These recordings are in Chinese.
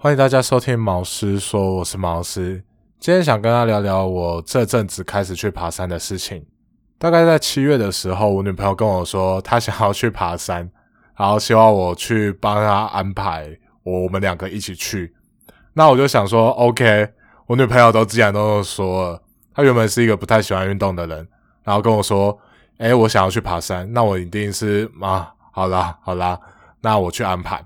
欢迎大家收听毛师说，我是毛师。今天想跟大家聊聊我这阵子开始去爬山的事情。大概在七月的时候，我女朋友跟我说，她想要去爬山，然后希望我去帮她安排，我我们两个一起去。那我就想说，OK，我女朋友都既然都说了，她原本是一个不太喜欢运动的人，然后跟我说，诶，我想要去爬山，那我一定是啊，好啦好啦，那我去安排。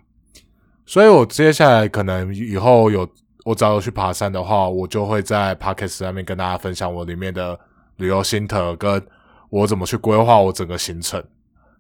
所以，我接下来可能以后有我只要有去爬山的话，我就会在 podcast 上面跟大家分享我里面的旅游心得，跟我怎么去规划我整个行程。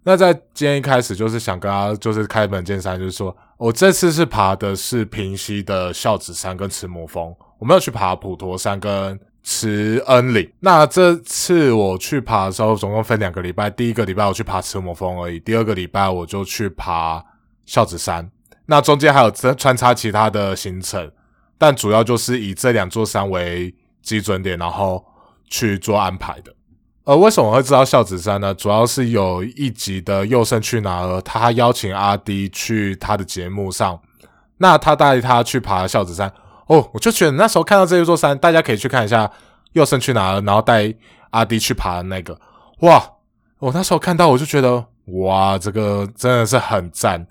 那在今天一开始，就是想跟大家就是开门见山，就是说我这次是爬的是平溪的孝子山跟慈母峰，我没有去爬普陀山跟慈恩岭。那这次我去爬的时候，总共分两个礼拜，第一个礼拜我去爬慈母峰而已，第二个礼拜我就去爬孝子山。那中间还有穿插其他的行程，但主要就是以这两座山为基准点，然后去做安排的。呃，为什么会知道孝子山呢？主要是有一集的佑胜去哪儿，他邀请阿迪去他的节目上，那他带他去爬孝子山。哦，我就觉得那时候看到这一座山，大家可以去看一下佑胜去哪儿，然后带阿迪去爬的那个。哇，我那时候看到我就觉得，哇，这个真的是很赞。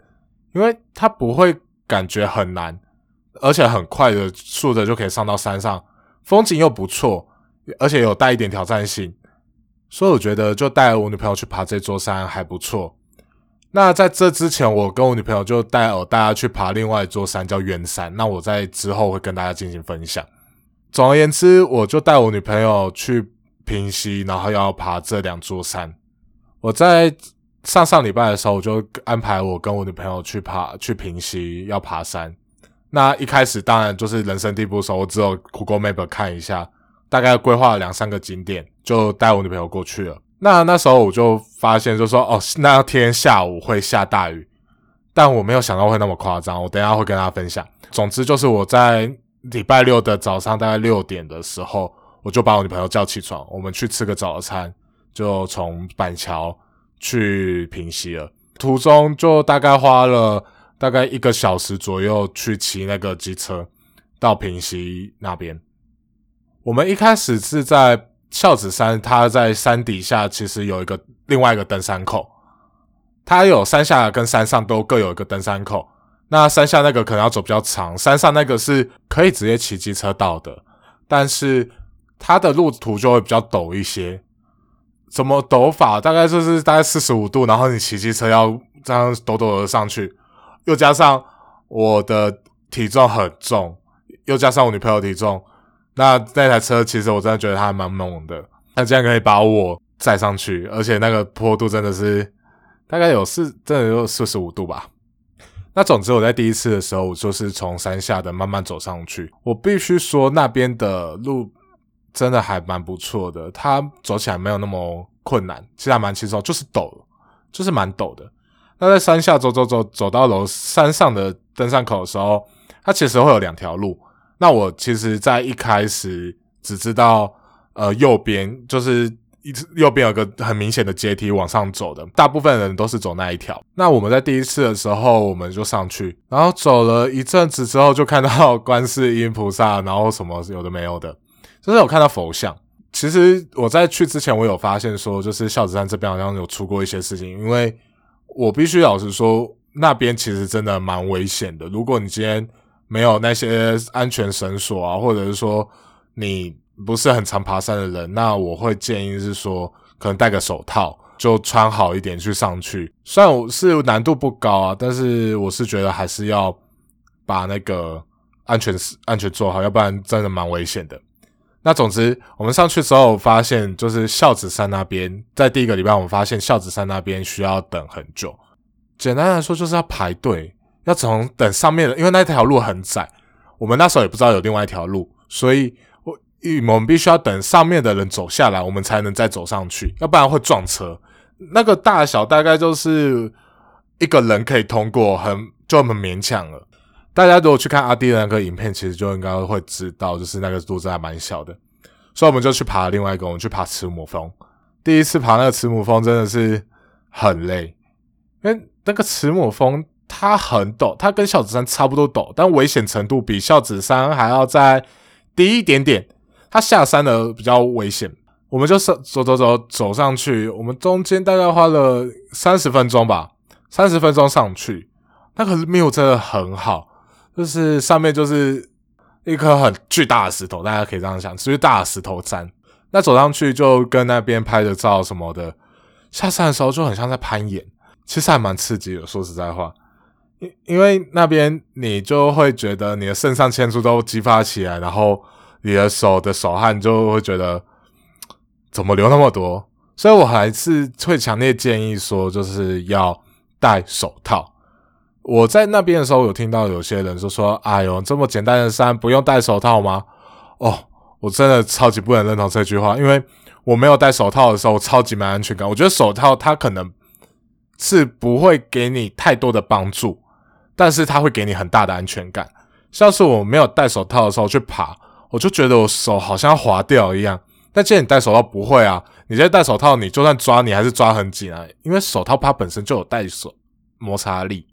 因为它不会感觉很难，而且很快的速的就可以上到山上，风景又不错，而且有带一点挑战性，所以我觉得就带我女朋友去爬这座山还不错。那在这之前，我跟我女朋友就带我大家去爬另外一座山，叫圆山。那我在之后会跟大家进行分享。总而言之，我就带我女朋友去平溪，然后要爬这两座山。我在。上上礼拜的时候，我就安排我跟我女朋友去爬去平溪要爬山。那一开始当然就是人生地不熟，我只有 Google Map 看一下，大概规划了两三个景点，就带我女朋友过去了。那那时候我就发现，就说哦，那天下午会下大雨，但我没有想到会那么夸张。我等下会跟大家分享。总之就是我在礼拜六的早上大概六点的时候，我就把我女朋友叫起床，我们去吃个早餐，就从板桥。去平溪了，途中就大概花了大概一个小时左右去骑那个机车到平溪那边。我们一开始是在孝子山，它在山底下其实有一个另外一个登山口，它有山下跟山上都各有一个登山口。那山下那个可能要走比较长，山上那个是可以直接骑机车到的，但是它的路途就会比较陡一些。怎么抖法？大概就是大概四十五度，然后你骑机车要这样抖抖的上去，又加上我的体重很重，又加上我女朋友体重，那那台车其实我真的觉得它还蛮猛的，它竟然可以把我载上去，而且那个坡度真的是大概有四，真的有四十五度吧。那总之我在第一次的时候，我就是从山下的慢慢走上去，我必须说那边的路。真的还蛮不错的，它走起来没有那么困难，其实还蛮轻松，就是陡，就是蛮陡的。那在山下走走走，走到楼山上的登山口的时候，它其实会有两条路。那我其实，在一开始只知道，呃，右边就是一右边有个很明显的阶梯往上走的，大部分人都是走那一条。那我们在第一次的时候，我们就上去，然后走了一阵子之后，就看到观世音菩萨，然后什么有的没有的。就是有看到佛像，其实我在去之前，我有发现说，就是孝子山这边好像有出过一些事情。因为我必须老实说，那边其实真的蛮危险的。如果你今天没有那些安全绳索啊，或者是说你不是很常爬山的人，那我会建议是说，可能戴个手套，就穿好一点去上去。虽然我是难度不高啊，但是我是觉得还是要把那个安全安全做好，要不然真的蛮危险的。那总之，我们上去之后发现，就是孝子山那边，在第一个礼拜，我们发现孝子山那边需要等很久。简单来说，就是要排队，要从等上面的，因为那条路很窄，我们那时候也不知道有另外一条路，所以我我们必须要等上面的人走下来，我们才能再走上去，要不然会撞车。那个大小大概就是一个人可以通过，很就很勉强了。大家如果去看阿弟的那个影片，其实就应该会知道，就是那个肚子还蛮小的，所以我们就去爬另外一个，我们去爬慈母峰。第一次爬那个慈母峰真的是很累，因为那个慈母峰它很陡，它跟孝子山差不多陡，但危险程度比孝子山还要再低一点点。它下山的比较危险，我们就走走走走走上去，我们中间大概花了三十分钟吧，三十分钟上去。那个 view 真的很好，就是上面就是一颗很巨大的石头，大家可以这样想，巨大的石头山。那走上去就跟那边拍的照什么的，下山的时候就很像在攀岩，其实还蛮刺激的。说实在话。因因为那边你就会觉得你的肾上腺素都激发起来，然后你的手的手汗就会觉得怎么流那么多，所以我还是会强烈建议说，就是要戴手套。我在那边的时候有听到有些人就说：“哎呦，这么简单的山不用戴手套吗？”哦，我真的超级不能认同这句话，因为我没有戴手套的时候，超级没安全感。我觉得手套它可能是不会给你太多的帮助。但是它会给你很大的安全感，像是我没有戴手套的时候去爬，我就觉得我手好像滑掉一样。但既然你戴手套不会啊，你在戴手套，你就算抓你还是抓很紧啊，因为手套它本身就有带手摩擦力。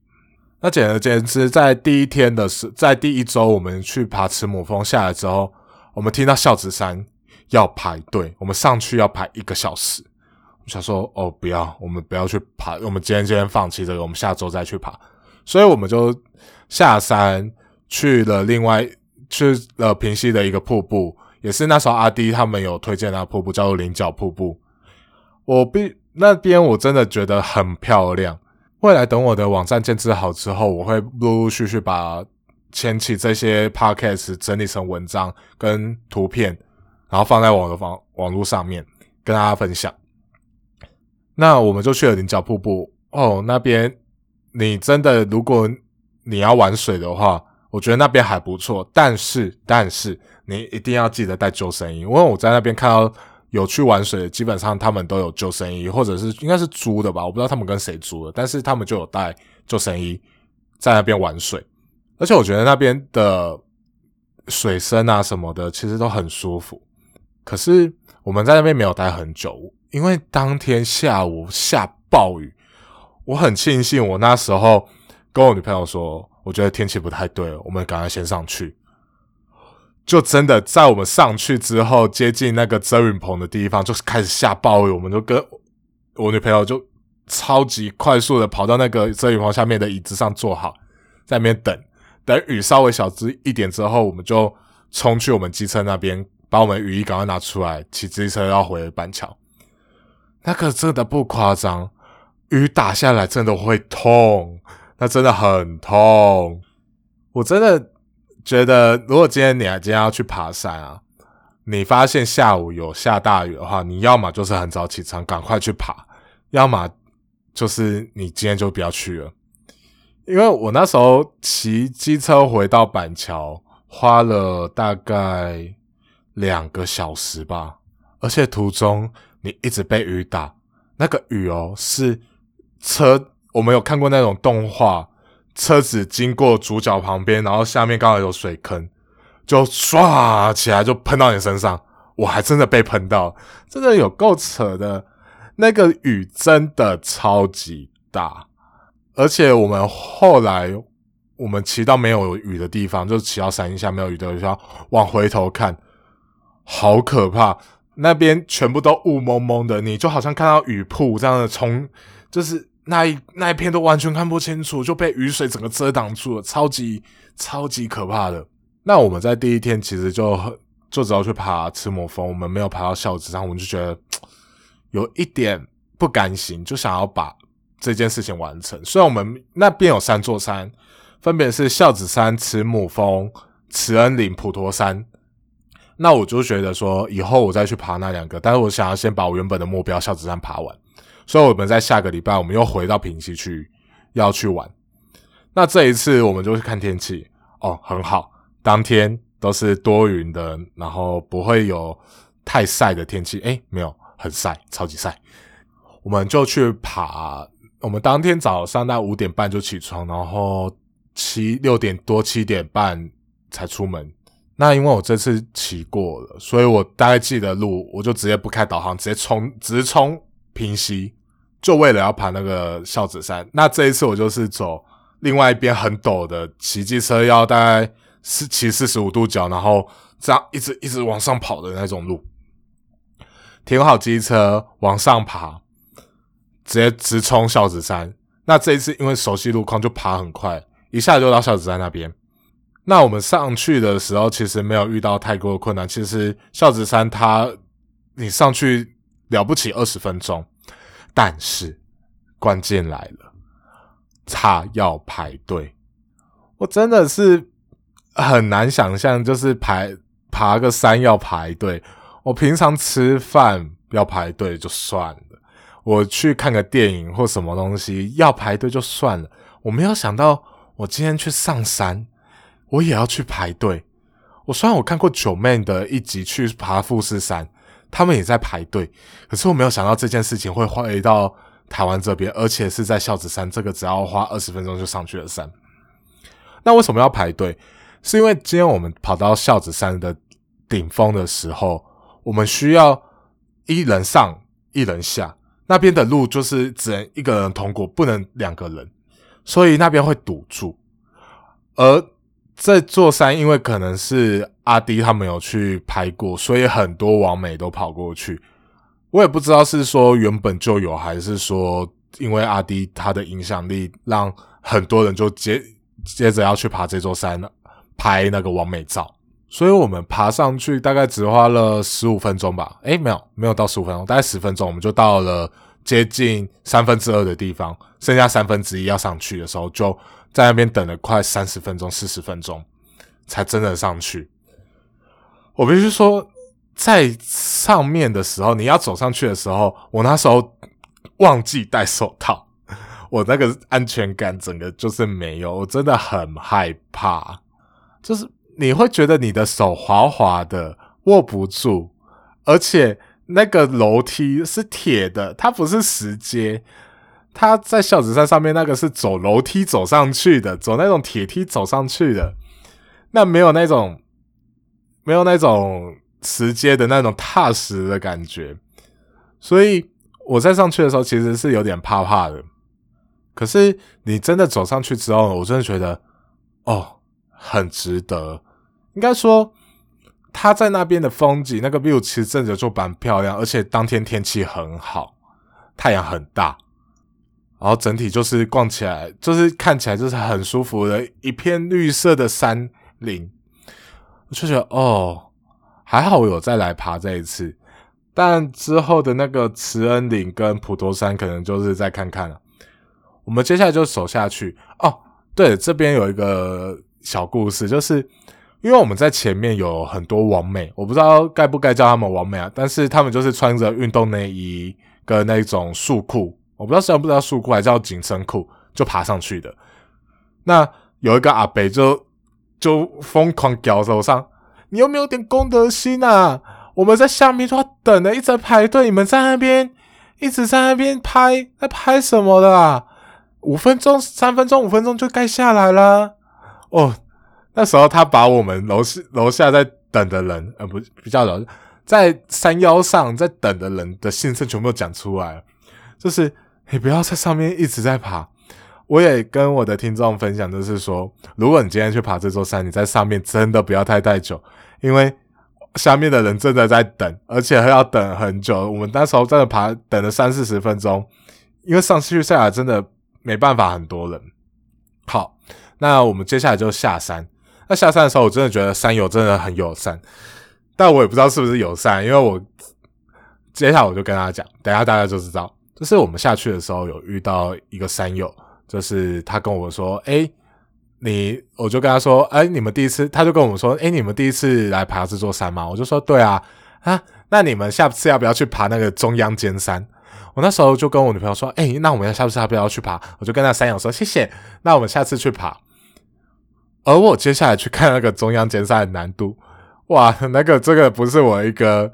那简而言之，在第一天的时，在第一周我们去爬慈母峰下来之后，我们听到孝子山要排队，我们上去要排一个小时。我想说，哦，不要，我们不要去爬，我们今天今天放弃这个，我们下周再去爬。所以我们就下山去了另外去了平溪的一个瀑布，也是那时候阿迪他们有推荐那瀑布，叫做菱角瀑布。我必那边我真的觉得很漂亮。未来等我的网站建制好之后，我会陆陆续续把前期这些 podcast 整理成文章跟图片，然后放在我的网网络上面跟大家分享。那我们就去了菱角瀑布哦，那边。你真的，如果你要玩水的话，我觉得那边还不错。但是，但是你一定要记得带救生衣，因为我在那边看到有去玩水，基本上他们都有救生衣，或者是应该是租的吧，我不知道他们跟谁租的，但是他们就有带救生衣在那边玩水。而且我觉得那边的水深啊什么的，其实都很舒服。可是我们在那边没有待很久，因为当天下午下暴雨。我很庆幸，我那时候跟我女朋友说，我觉得天气不太对，我们赶快先上去。就真的在我们上去之后，接近那个遮云棚的地方，就是开始下暴雨。我们就跟我女朋友就超级快速的跑到那个遮云棚下面的椅子上坐好，在那边等。等雨稍微小只一点之后，我们就冲去我们机车那边，把我们雨衣赶快拿出来，骑机车要回板桥。那个真的不夸张。雨打下来真的会痛，那真的很痛。我真的觉得，如果今天你今天要去爬山啊，你发现下午有下大雨的话，你要么就是很早起床赶快去爬，要么就是你今天就不要去了。因为我那时候骑机车回到板桥，花了大概两个小时吧，而且途中你一直被雨打，那个雨哦是。车，我们有看过那种动画，车子经过主角旁边，然后下面刚好有水坑，就唰起来就喷到你身上，我还真的被喷到，真的有够扯的。那个雨真的超级大，而且我们后来我们骑到没有雨的地方，就骑到山下没有雨的地方，往回头看，好可怕，那边全部都雾蒙蒙的，你就好像看到雨瀑这样的冲。就是那一那一片都完全看不清楚，就被雨水整个遮挡住了，超级超级可怕的。那我们在第一天其实就就只要去爬赤木峰，我们没有爬到孝子山，我们就觉得有一点不甘心，就想要把这件事情完成。虽然我们那边有三座山，分别是孝子山、慈母峰、慈恩岭、普陀山，那我就觉得说以后我再去爬那两个，但是我想要先把我原本的目标孝子山爬完。所以我们在下个礼拜，我们又回到平溪去，要去玩。那这一次我们就去看天气哦，很好，当天都是多云的，然后不会有太晒的天气。诶，没有，很晒，超级晒。我们就去爬，我们当天早上那五点半就起床，然后七六点多七点半才出门。那因为我这次骑过了，所以我大概记得路，我就直接不开导航，直接冲直冲平溪。就为了要爬那个孝子山，那这一次我就是走另外一边很陡的骑机车要大概四骑四十五度角，然后这样一直一直往上跑的那种路。停好机车往上爬，直接直冲孝子山。那这一次因为熟悉路况，就爬很快，一下就到孝子山那边。那我们上去的时候，其实没有遇到太多的困难。其实孝子山它你上去了不起二十分钟，但是关键来了，他要排队。我真的是很难想象，就是排爬个山要排队。我平常吃饭要排队就算了，我去看个电影或什么东西要排队就算了。我没有想到，我今天去上山，我也要去排队。我虽然我看过九妹的一集去爬富士山，他们也在排队，可是我没有想到这件事情会回到台湾这边，而且是在孝子山这个只要花二十分钟就上去的山。那为什么要排队？是因为今天我们跑到孝子山的顶峰的时候。我们需要一人上一人下，那边的路就是只能一个人通过，不能两个人，所以那边会堵住。而这座山，因为可能是阿迪他们有去拍过，所以很多网美都跑过去。我也不知道是说原本就有，还是说因为阿迪他的影响力，让很多人就接接着要去爬这座山拍那个完美照。所以我们爬上去大概只花了十五分钟吧？诶，没有，没有到十五分钟，大概十分钟，我们就到了接近三分之二的地方，剩下三分之一要上去的时候，就在那边等了快三十分钟、四十分钟，才真的上去。我必须说，在上面的时候，你要走上去的时候，我那时候忘记戴手套，我那个安全感整个就是没有，我真的很害怕，就是。你会觉得你的手滑滑的，握不住，而且那个楼梯是铁的，它不是石阶。他在孝子山上面那个是走楼梯走上去的，走那种铁梯走上去的，那没有那种没有那种石阶的那种踏实的感觉。所以我在上去的时候其实是有点怕怕的。可是你真的走上去之后，我真的觉得哦，很值得。应该说，他在那边的风景，那个 view 其实真的就蛮漂亮，而且当天天气很好，太阳很大，然后整体就是逛起来，就是看起来就是很舒服的一片绿色的山林，我就觉得哦，还好我有再来爬这一次，但之后的那个慈恩岭跟普陀山可能就是再看看了。我们接下来就走下去哦，对，这边有一个小故事，就是。因为我们在前面有很多王美，我不知道该不该叫他们王美啊，但是他们就是穿着运动内衣跟那种束裤，我不知道叫不知道束裤还是叫紧身裤，就爬上去的。那有一个阿北就就疯狂屌手上，你有没有点公德心啊？我们在下面都要等了，一直排队，你们在那边一直在那边拍，在拍什么的？五分钟、三分钟、五分钟就该下来了哦。那时候他把我们楼下楼下在等的人，呃，不比较老，在山腰上在等的人的姓氏全部都讲出来，就是你不要在上面一直在爬。我也跟我的听众分享，就是说，如果你今天去爬这座山，你在上面真的不要太太久，因为下面的人真的在等，而且还要等很久。我们那时候真的爬等了三四十分钟，因为上去下来真的没办法，很多人。好，那我们接下来就下山。那下山的时候，我真的觉得山友真的很友善，但我也不知道是不是友善，因为我接下来我就跟大家讲，等下大家就知道。就是我们下去的时候有遇到一个山友，就是他跟我说：“哎，你……”我就跟他说：“哎，你们第一次？”他就跟我们说：“哎，你们第一次来爬这座山吗？”我就说：“对啊，啊，那你们下次要不要去爬那个中央尖山？”我那时候就跟我女朋友说：“哎，那我们下次要不要去爬？”我就跟那山友说：“谢谢，那我们下次去爬。”而我接下来去看那个中央尖山的难度，哇，那个这个不是我一个，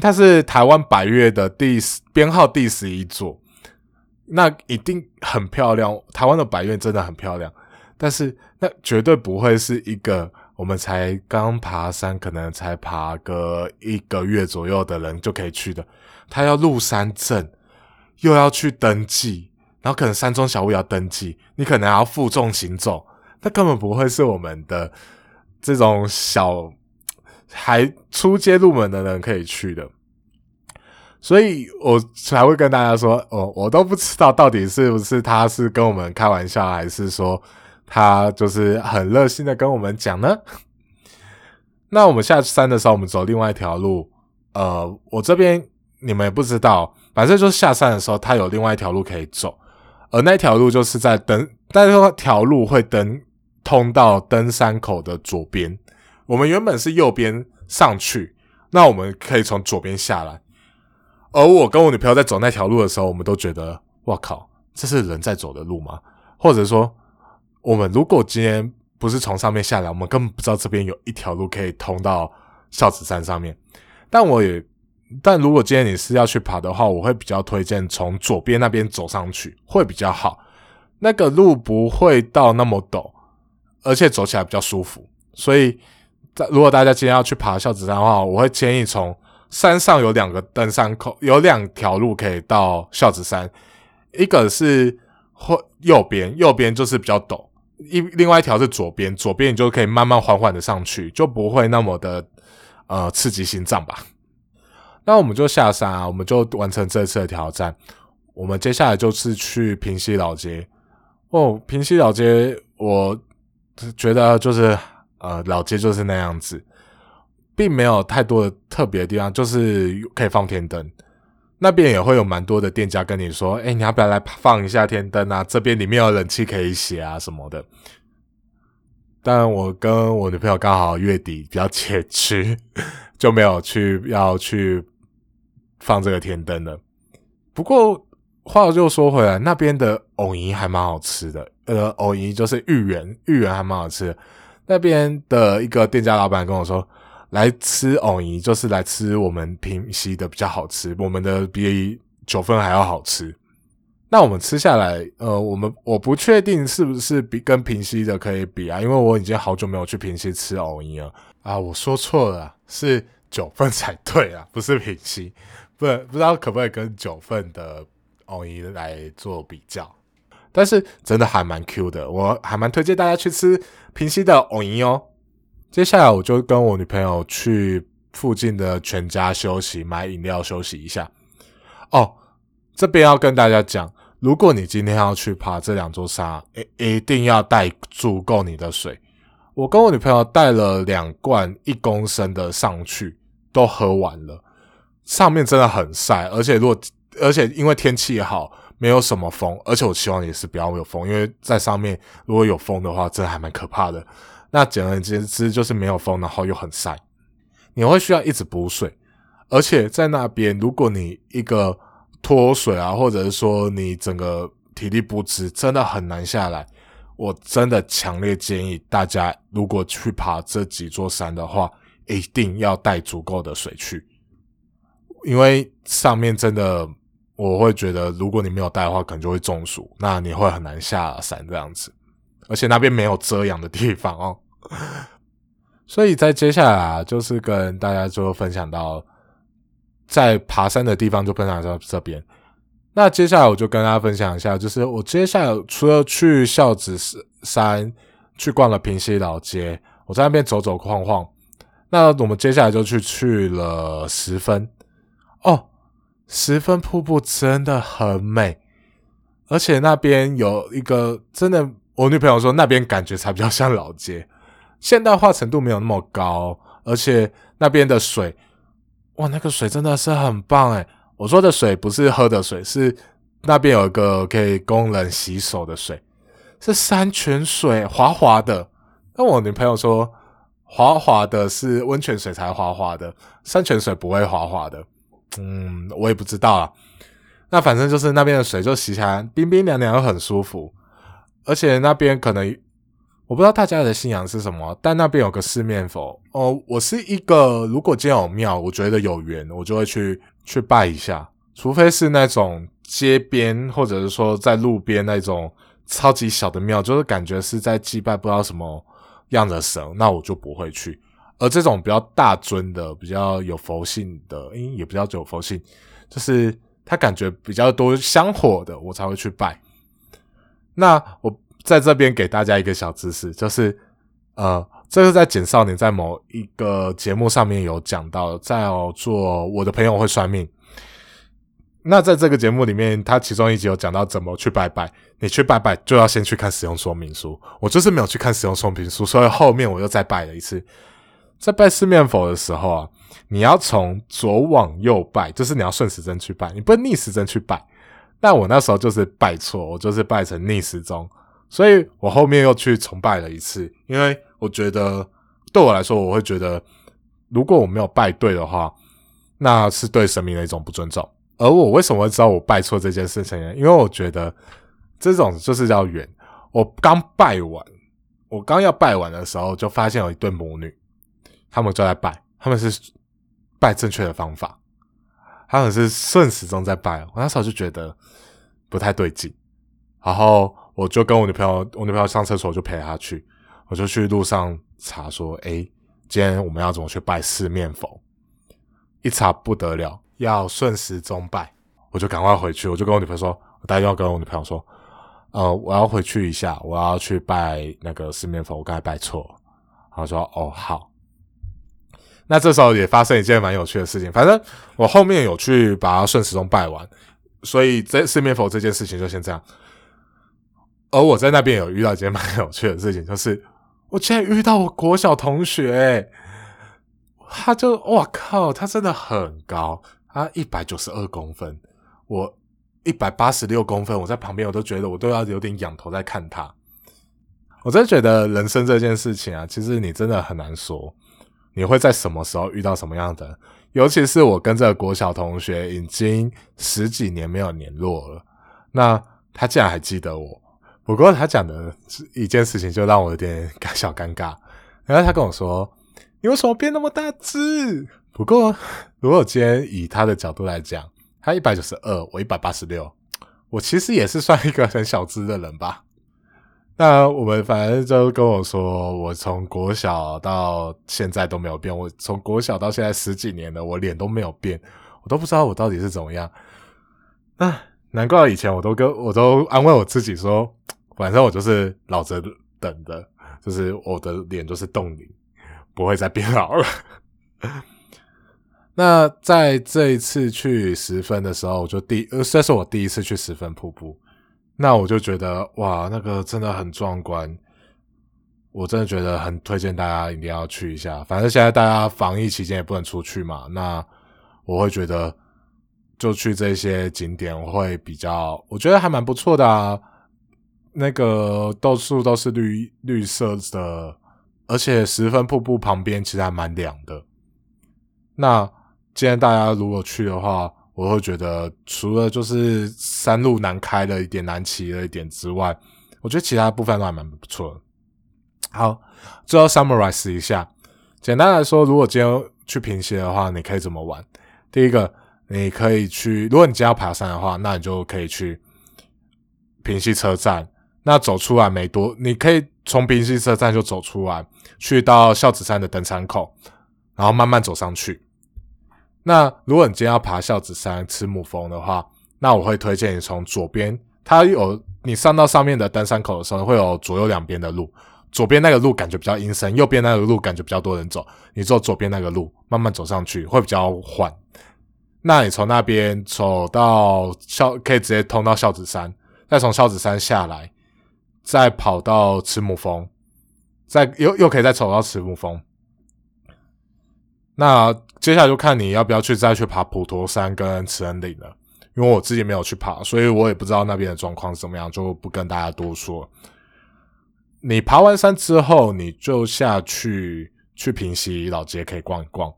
它是台湾百越的第编号第十一座，那一定很漂亮。台湾的百越真的很漂亮，但是那绝对不会是一个我们才刚爬山，可能才爬个一个月左右的人就可以去的。他要入山证，又要去登记，然后可能山中小屋要登记，你可能还要负重行走，那根本不会是我们的这种小还初阶入门的人可以去的。所以我才会跟大家说，哦，我都不知道到底是不是他是跟我们开玩笑，还是说他就是很热心的跟我们讲呢？那我们下山的时候，我们走另外一条路，呃，我这边你们也不知道，反正就是下山的时候，他有另外一条路可以走，而那条路就是在登，但是那条路会登通到登山口的左边，我们原本是右边上去，那我们可以从左边下来。而我跟我女朋友在走那条路的时候，我们都觉得，哇靠，这是人在走的路吗？或者说，我们如果今天不是从上面下来，我们根本不知道这边有一条路可以通到孝子山上面。但我也，但如果今天你是要去爬的话，我会比较推荐从左边那边走上去，会比较好。那个路不会到那么陡，而且走起来比较舒服。所以，如果大家今天要去爬孝子山的话，我会建议从。山上有两个登山口，有两条路可以到孝子山，一个是或右边，右边就是比较陡，一另外一条是左边，左边你就可以慢慢缓缓的上去，就不会那么的呃刺激心脏吧。那我们就下山啊，我们就完成这次的挑战。我们接下来就是去平溪老街哦，平溪老街，我觉得就是呃老街就是那样子。并没有太多的特别的地方，就是可以放天灯。那边也会有蛮多的店家跟你说：“哎，你要不要来放一下天灯啊？这边里面有冷气可以写啊什么的。”但我跟我女朋友刚好月底比较拮据，就没有去要去放这个天灯了。不过话又说回来，那边的藕泥还蛮好吃的。呃，藕泥就是芋圆，芋圆还蛮好吃。那边的一个店家老板跟我说。来吃藕泥，就是来吃我们平溪的比较好吃，我们的比九份还要好吃。那我们吃下来，呃，我们我不确定是不是比跟平溪的可以比啊，因为我已经好久没有去平溪吃藕泥了啊。我说错了，是九份才对啊，不是平溪，不不知道可不可以跟九份的藕泥来做比较。但是真的还蛮 Q 的，我还蛮推荐大家去吃平溪的藕泥哦。接下来我就跟我女朋友去附近的全家休息，买饮料休息一下。哦，这边要跟大家讲，如果你今天要去爬这两座山，一一定要带足够你的水。我跟我女朋友带了两罐一公升的上去，都喝完了。上面真的很晒，而且如果而且因为天气好，没有什么风，而且我希望也是不要有风，因为在上面如果有风的话，真的还蛮可怕的。那简而言之就是没有风，然后又很晒，你会需要一直补水，而且在那边，如果你一个脱水啊，或者是说你整个体力不支，真的很难下来。我真的强烈建议大家，如果去爬这几座山的话，一定要带足够的水去，因为上面真的，我会觉得如果你没有带的话，可能就会中暑，那你会很难下山这样子，而且那边没有遮阳的地方哦。所以在接下来啊，就是跟大家就分享到，在爬山的地方就分享到这边。那接下来我就跟大家分享一下，就是我接下来除了去孝子山去逛了平溪老街，我在那边走走晃晃。那我们接下来就去去了十分哦，十分瀑布真的很美，而且那边有一个真的，我女朋友说那边感觉才比较像老街。现代化程度没有那么高，而且那边的水，哇，那个水真的是很棒诶我说的水不是喝的水，是那边有一个可以供人洗手的水，是山泉水，滑滑的。那我女朋友说，滑滑的是温泉水才滑滑的，山泉水不会滑滑的。嗯，我也不知道啊。那反正就是那边的水就洗起来冰冰凉凉又很舒服，而且那边可能。我不知道大家的信仰是什么，但那边有个四面佛哦。我是一个，如果今天有庙，我觉得有缘，我就会去去拜一下。除非是那种街边，或者是说在路边那种超级小的庙，就是感觉是在祭拜不知道什么样的神，那我就不会去。而这种比较大尊的、比较有佛性的，诶，也比较有佛性，就是他感觉比较多香火的，我才会去拜。那我在这边给大家一个小知识，就是呃，这是在简少年在某一个节目上面有讲到，在做我的朋友会算命。那在这个节目里面，他其中一集有讲到怎么去拜拜。你去拜拜就要先去看使用说明书。我就是没有去看使用说明书，所以后面我又再拜了一次。在拜四面佛的时候啊，你要从左往右拜，就是你要顺时针去拜，你不能逆时针去拜。但我那时候就是拜错，我就是拜成逆时钟，所以我后面又去重拜了一次。因为我觉得对我来说，我会觉得如果我没有拜对的话，那是对神明的一种不尊重。而我为什么会知道我拜错这件事情呢？因为我觉得这种就是叫缘。我刚拜完，我刚要拜完的时候，就发现有一对母女，他们就在拜，他们是拜正确的方法，他们是顺时钟在拜。我那时候就觉得不太对劲，然后我就跟我女朋友，我女朋友上厕所，就陪她去，我就去路上查说，哎，今天我们要怎么去拜四面佛？一查不得了。要顺时钟拜，我就赶快回去。我就跟我女朋友说，我打电话跟我女朋友说，呃，我要回去一下，我要去拜那个四面佛，我刚才拜错。然后说，哦，好。那这时候也发生一件蛮有趣的事情，反正我后面有去把它顺时钟拜完，所以这四面佛这件事情就先这样。而我在那边有遇到一件蛮有趣的事情，就是我竟然遇到我国小同学，他就哇靠，他真的很高。他一百九十二公分，我一百八十六公分，我在旁边我都觉得我都要有点仰头在看他。我真的觉得人生这件事情啊，其实你真的很难说你会在什么时候遇到什么样的。尤其是我跟这个国小同学已经十几年没有联络了，那他竟然还记得我。不过他讲的一件事情就让我有点小尴尬，然后他跟我说：“你为什么变那么大只？”不过，如果今天以他的角度来讲，他一百九十二，我一百八十六，我其实也是算一个很小只的人吧。那我们反正就跟我说，我从国小到现在都没有变，我从国小到现在十几年了，我脸都没有变，我都不知道我到底是怎么样。啊，难怪以前我都跟我都安慰我自己说，反正我就是老着等的，就是我的脸就是冻龄，不会再变老了。那在这一次去十分的时候，我就第呃，这是我第一次去十分瀑布，那我就觉得哇，那个真的很壮观，我真的觉得很推荐大家一定要去一下。反正现在大家防疫期间也不能出去嘛，那我会觉得就去这些景点会比较，我觉得还蛮不错的啊。那个到处都是绿绿色的，而且十分瀑布旁边其实还蛮凉的，那。今天大家如果去的话，我会觉得除了就是山路难开了一点、难骑了一点之外，我觉得其他部分都还蛮不错的。好，最后 summarize 一下，简单来说，如果今天去平溪的话，你可以怎么玩？第一个，你可以去，如果你今天要爬山的话，那你就可以去平溪车站。那走出来没多，你可以从平溪车站就走出来，去到孝子山的登山口，然后慢慢走上去。那如果你今天要爬孝子山吃母峰的话，那我会推荐你从左边，它有你上到上面的登山口的时候，会有左右两边的路，左边那个路感觉比较阴森，右边那个路感觉比较多人走，你走左边那个路，慢慢走上去会比较缓。那你从那边走到孝，可以直接通到孝子山，再从孝子山下来，再跑到慈母峰，再又又可以再走到慈母峰。那接下来就看你要不要去再去爬普陀山跟慈恩岭了，因为我自己没有去爬，所以我也不知道那边的状况是怎么样，就不跟大家多说。你爬完山之后，你就下去去平溪老街可以逛一逛，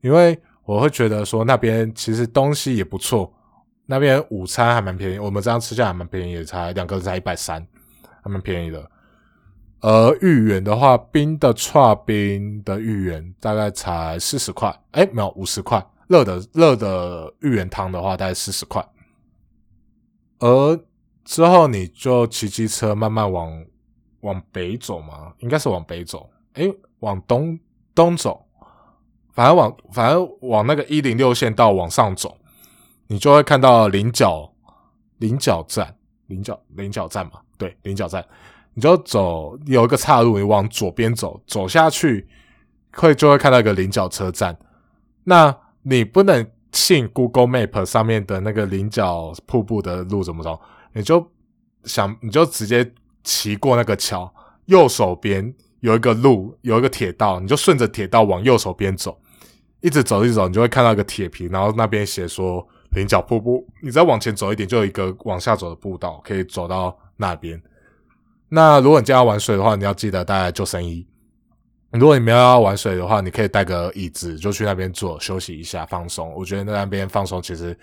因为我会觉得说那边其实东西也不错，那边午餐还蛮便宜，我们这样吃下来蛮便宜，才两个人才一百三，还蛮便宜的。而芋圆的话，冰的串冰的芋圆大概才四十块，哎，没有五十块。热的热的芋圆汤的话，大概四十块。而之后你就骑机车慢慢往往北走嘛，应该是往北走，哎，往东东走，反正往反正往那个一零六线道往上走，你就会看到菱角菱角站。菱角菱角站嘛，对，菱角站，你就走有一个岔路，你往左边走，走下去会就会看到一个菱角车站。那你不能信 Google Map 上面的那个菱角瀑布的路怎么走，你就想你就直接骑过那个桥，右手边有一个路，有一个铁道，你就顺着铁道往右手边走。一直走，一直走，你就会看到一个铁皮，然后那边写说菱角瀑布。你再往前走一点，就有一个往下走的步道，可以走到那边。那如果你今天要玩水的话，你要记得带救生衣。如果你没有要玩水的话，你可以带个椅子，就去那边坐休息一下，放松。我觉得那边放松其实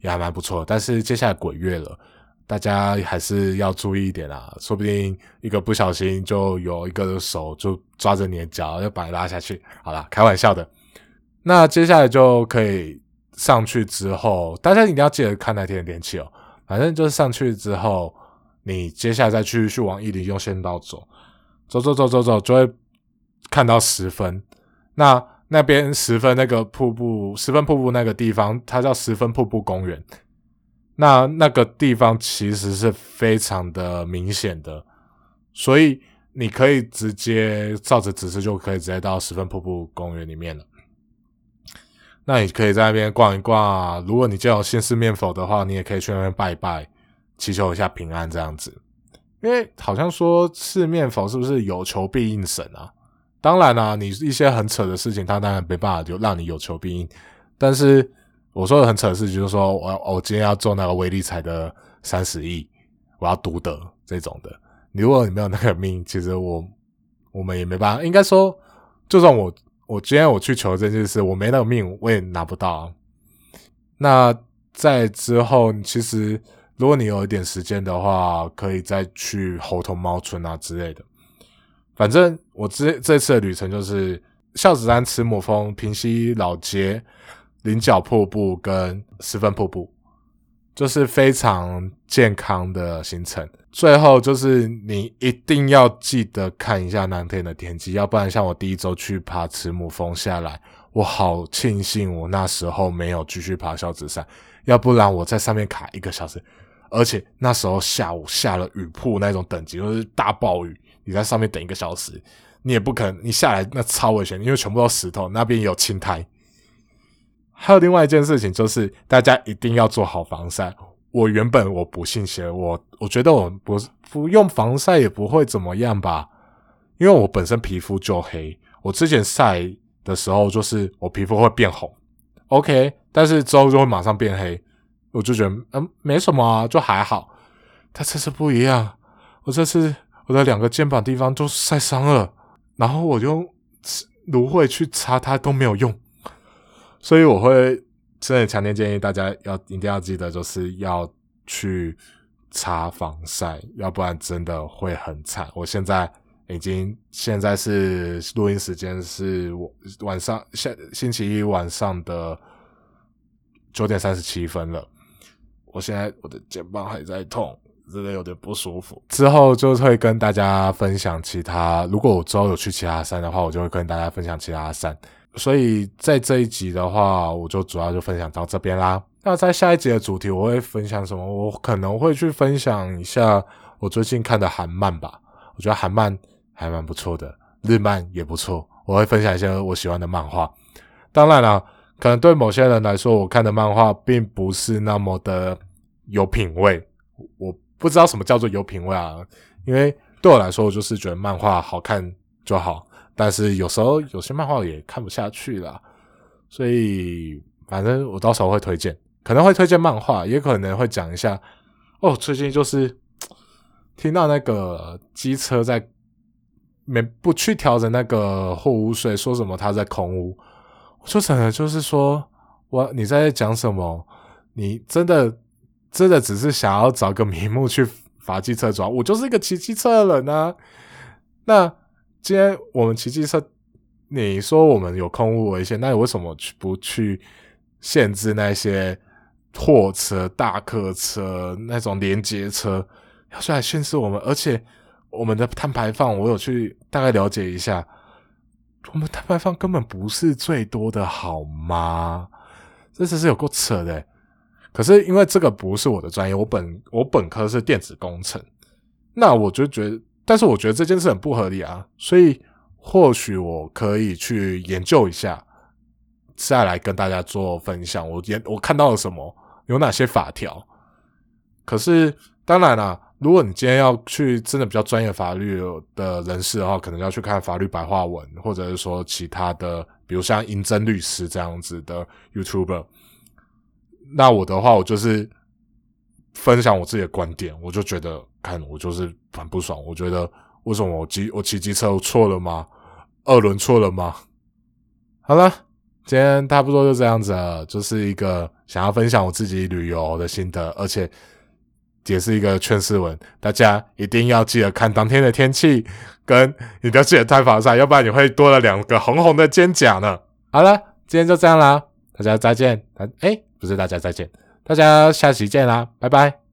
也还蛮不错。但是接下来鬼月了，大家还是要注意一点啊，说不定一个不小心就有一个手就抓着你的脚，要把你拉下去。好了，开玩笑的。那接下来就可以上去之后，大家一定要记得看那天的天气哦。反正就是上去之后，你接下来再去去往伊犁用线道走，走走走走走，就会看到十分。那那边十分那个瀑布，十分瀑布那个地方，它叫十分瀑布公园。那那个地方其实是非常的明显的，所以你可以直接照着指示就可以直接到十分瀑布公园里面了。那你可以在那边逛一逛。如果你就有信四面佛的话，你也可以去那边拜一拜，祈求一下平安这样子。因为好像说四面佛是不是有求必应神啊？当然啦，你一些很扯的事情，他当然没办法就让你有求必应。但是我说的很扯的事情，就是说我我今天要做那个微利彩的三十亿，我要独得这种的。如果你没有那个命，其实我我们也没办法。应该说，就算我。我今天我去求这件事，我没那个命，我也拿不到。那在之后，其实如果你有一点时间的话，可以再去猴头猫村啊之类的。反正我这这次的旅程就是孝子山、慈母峰、平溪老街、菱角瀑布跟十分瀑布。就是非常健康的行程。最后就是你一定要记得看一下那天的天气，要不然像我第一周去爬慈母峰下来，我好庆幸我那时候没有继续爬孝子山，要不然我在上面卡一个小时，而且那时候下午下了雨瀑那种等级，就是大暴雨，你在上面等一个小时，你也不可能，你下来那超危险，因为全部都石头，那边有青苔。还有另外一件事情，就是大家一定要做好防晒。我原本我不信邪，我我觉得我不不用防晒也不会怎么样吧，因为我本身皮肤就黑。我之前晒的时候，就是我皮肤会变红，OK，但是之后就会马上变黑。我就觉得嗯没什么，就还好。但这次不一样，我这次我的两个肩膀地方都晒伤了，然后我用芦荟去擦它都没有用。所以我会真的强烈建议大家要一定要记得，就是要去擦防晒，要不然真的会很惨。我现在已经现在是录音时间是晚上下星期一晚上的九点三十七分了，我现在我的肩膀还在痛，真的有点不舒服。之后就会跟大家分享其他，如果我之后有去其他山的话，我就会跟大家分享其他山。所以在这一集的话，我就主要就分享到这边啦。那在下一集的主题，我会分享什么？我可能会去分享一下我最近看的韩漫吧。我觉得韩漫还蛮不错的，日漫也不错。我会分享一些我喜欢的漫画。当然了，可能对某些人来说，我看的漫画并不是那么的有品味。我不知道什么叫做有品味啊，因为对我来说，我就是觉得漫画好看就好。但是有时候有些漫画也看不下去了，所以反正我到时候会推荐，可能会推荐漫画，也可能会讲一下。哦，最近就是听到那个机车在没不去调整那个货物税，说什么他在空屋，就整个就是说我你在讲什么？你真的真的只是想要找个名目去罚机车抓？我就是一个骑机车的人啊，那。今天我们骑机车，你说我们有空污危险，那你为什么去不去限制那些货车、大客车那种连接车要出来限制我们？而且我们的碳排放，我有去大概了解一下，我们碳排放根本不是最多的，好吗？这只是有够扯的。可是因为这个不是我的专业，我本我本科是电子工程，那我就觉得，但是我觉得这件事很不合理啊，所以或许我可以去研究一下，再来跟大家做分享。我研我看到了什么，有哪些法条。可是当然啦，如果你今天要去真的比较专业法律的人士的话，可能要去看法律白话文，或者是说其他的，比如像银真律师这样子的 YouTuber。那我的话，我就是分享我自己的观点，我就觉得看我就是很不爽。我觉得为什么我骑我骑机车错了吗？二轮错了吗？好了，今天差不多就这样子，就是一个想要分享我自己旅游的心得，而且也是一个劝世文。大家一定要记得看当天的天气，跟一定要记得太防晒，要不然你会多了两个红红的肩胛呢。好了，今天就这样啦，大家再见。哎。不是，大家再见，大家下期见啦，拜拜。